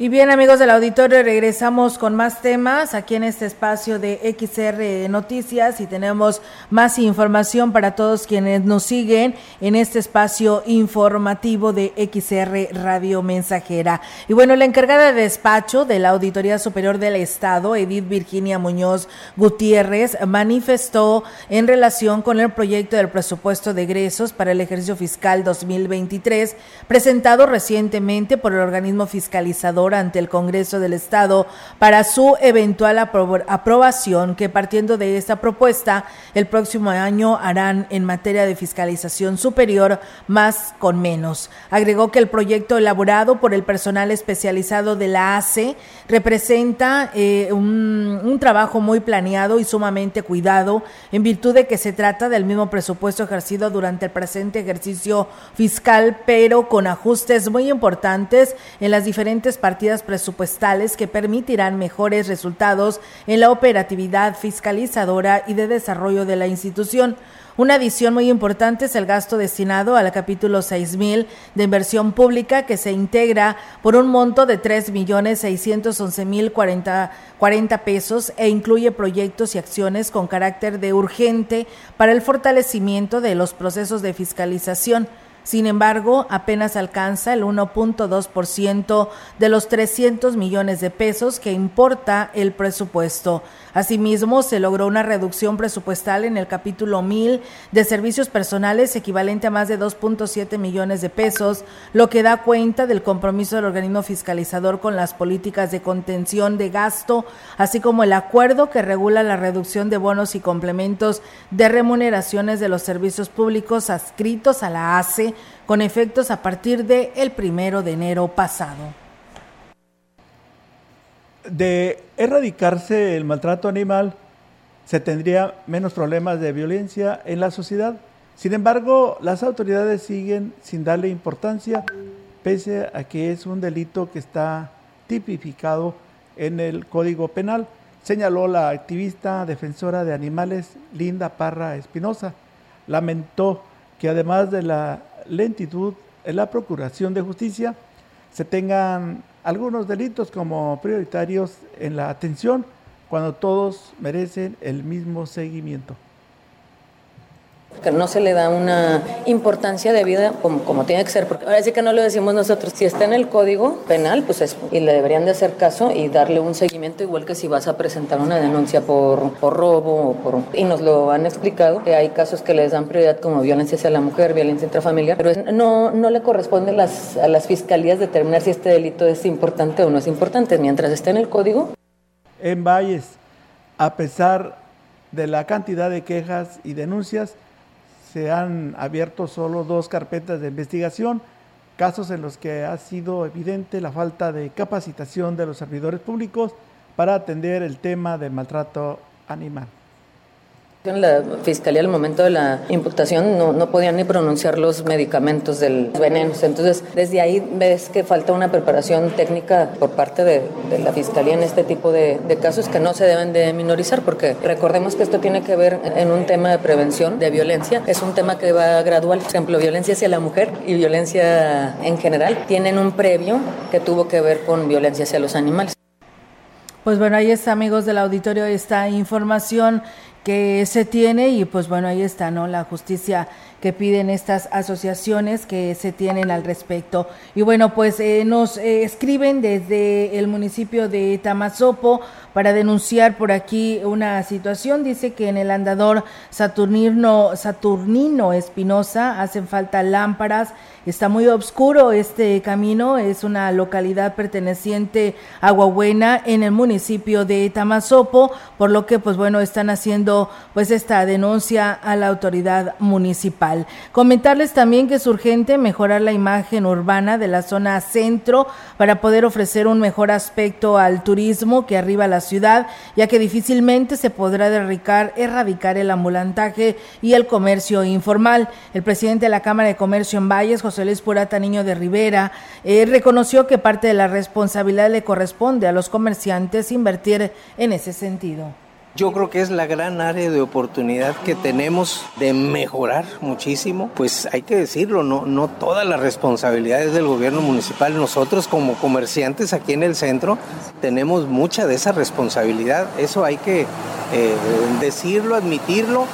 Y bien amigos del auditorio, regresamos con más temas aquí en este espacio de XR Noticias y tenemos más información para todos quienes nos siguen en este espacio informativo de XR Radio Mensajera. Y bueno, la encargada de despacho de la Auditoría Superior del Estado, Edith Virginia Muñoz Gutiérrez, manifestó en relación con el proyecto del presupuesto de egresos para el ejercicio fiscal 2023 presentado recientemente por el organismo fiscalizador ante el Congreso del Estado para su eventual apro aprobación que partiendo de esta propuesta el próximo año harán en materia de fiscalización superior más con menos. Agregó que el proyecto elaborado por el personal especializado de la ACE representa eh, un, un trabajo muy planeado y sumamente cuidado en virtud de que se trata del mismo presupuesto ejercido durante el presente ejercicio fiscal, pero con ajustes muy importantes en las diferentes partidas presupuestales que permitirán mejores resultados en la operatividad fiscalizadora y de desarrollo de la institución. Una adición muy importante es el gasto destinado al capítulo 6000 de inversión pública que se integra por un monto de 3 millones 611 mil 40 pesos e incluye proyectos y acciones con carácter de urgente para el fortalecimiento de los procesos de fiscalización Sin embargo, apenas alcanza el 1.2% de los 300 millones de pesos que importa el presupuesto. Asimismo, se logró una reducción presupuestal en el capítulo 1000 de servicios personales equivalente a más de 2.7 millones de pesos, lo que da cuenta del compromiso del organismo fiscalizador con las políticas de contención de gasto, así como el acuerdo que regula la reducción de bonos y complementos de remuneraciones de los servicios públicos adscritos a la ACE con efectos a partir del el primero de enero pasado. De erradicarse el maltrato animal, se tendría menos problemas de violencia en la sociedad. Sin embargo, las autoridades siguen sin darle importancia, pese a que es un delito que está tipificado en el Código Penal, señaló la activista defensora de animales Linda Parra Espinosa. Lamentó que además de la lentitud en la procuración de justicia, se tengan algunos delitos como prioritarios en la atención cuando todos merecen el mismo seguimiento que no se le da una importancia de vida como, como, tiene que ser, porque ahora sí que no lo decimos nosotros, si está en el código penal, pues es, y le deberían de hacer caso y darle un seguimiento igual que si vas a presentar una denuncia por, por robo o por... Y nos lo han explicado, que hay casos que les dan prioridad como violencia hacia la mujer, violencia intrafamiliar, pero no, no le corresponde las, a las fiscalías determinar si este delito es importante o no es importante, mientras esté en el código. En Valles, a pesar de la cantidad de quejas y denuncias, se han abierto solo dos carpetas de investigación, casos en los que ha sido evidente la falta de capacitación de los servidores públicos para atender el tema del maltrato animal. En la fiscalía, al momento de la imputación, no, no podían ni pronunciar los medicamentos del venenos. Entonces, desde ahí ves que falta una preparación técnica por parte de, de la fiscalía en este tipo de, de, casos que no se deben de minorizar, porque recordemos que esto tiene que ver en un tema de prevención de violencia. Es un tema que va gradual. Por ejemplo, violencia hacia la mujer y violencia en general tienen un previo que tuvo que ver con violencia hacia los animales. Pues bueno, ahí está, amigos del auditorio, esta información que se tiene y pues bueno, ahí está, ¿no? La justicia que piden estas asociaciones que se tienen al respecto. Y bueno, pues eh, nos eh, escriben desde el municipio de Tamazopo para denunciar por aquí una situación. Dice que en el andador Saturnino, Saturnino Espinosa hacen falta lámparas. Está muy oscuro este camino. Es una localidad perteneciente a Aguabuena en el municipio de Tamazopo, por lo que pues bueno, están haciendo pues esta denuncia a la autoridad municipal. Comentarles también que es urgente mejorar la imagen urbana de la zona centro para poder ofrecer un mejor aspecto al turismo que arriba la ciudad, ya que difícilmente se podrá erradicar, erradicar el ambulantaje y el comercio informal. El presidente de la Cámara de Comercio en Valles, José Luis Purata Niño de Rivera, eh, reconoció que parte de la responsabilidad le corresponde a los comerciantes invertir en ese sentido. Yo creo que es la gran área de oportunidad que tenemos de mejorar muchísimo. Pues hay que decirlo, no, todas las responsabilidades del gobierno municipal. Nosotros como comerciantes aquí en el centro tenemos mucha de esa responsabilidad. Eso hay que eh, decirlo, admitirlo,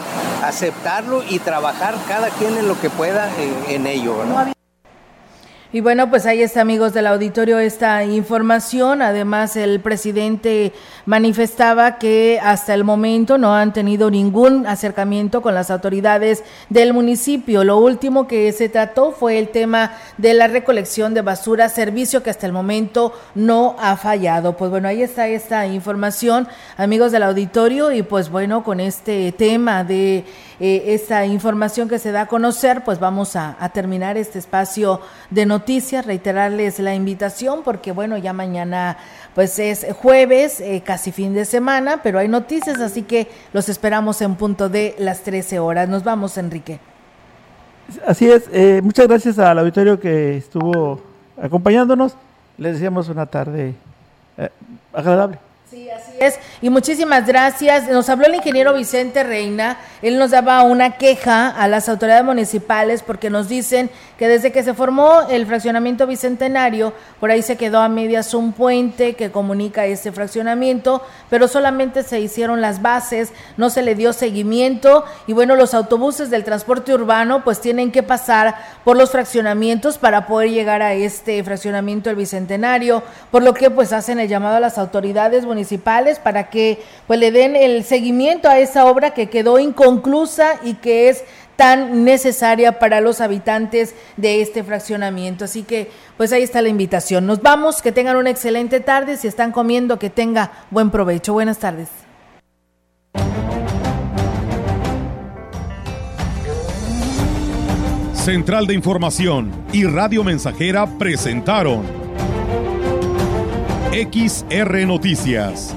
aceptarlo y trabajar cada quien en lo que pueda en, en ello. Y bueno, pues ahí está, amigos del auditorio, esta información. Además, el presidente manifestaba que hasta el momento no han tenido ningún acercamiento con las autoridades del municipio. Lo último que se trató fue el tema de la recolección de basura, servicio que hasta el momento no ha fallado. Pues bueno, ahí está esta información, amigos del auditorio, y pues bueno, con este tema de eh, esta información que se da a conocer, pues vamos a, a terminar este espacio de noticias, reiterarles la invitación, porque bueno, ya mañana pues es jueves, eh, casi fin de semana, pero hay noticias, así que los esperamos en punto de las 13 horas. Nos vamos, Enrique. Así es, eh, muchas gracias al auditorio que estuvo acompañándonos. Les deseamos una tarde eh, agradable. Sí, Y muchísimas gracias. Nos habló el ingeniero Vicente Reina. Él nos daba una queja a las autoridades municipales porque nos dicen que desde que se formó el fraccionamiento bicentenario, por ahí se quedó a medias un puente que comunica este fraccionamiento, pero solamente se hicieron las bases, no se le dio seguimiento y bueno, los autobuses del transporte urbano pues tienen que pasar por los fraccionamientos para poder llegar a este fraccionamiento el bicentenario, por lo que pues hacen el llamado a las autoridades municipales para que pues le den el seguimiento a esa obra que quedó inconclusa y que es tan necesaria para los habitantes de este fraccionamiento. Así que, pues ahí está la invitación. Nos vamos, que tengan una excelente tarde. Si están comiendo, que tenga buen provecho. Buenas tardes. Central de Información y Radio Mensajera presentaron XR Noticias.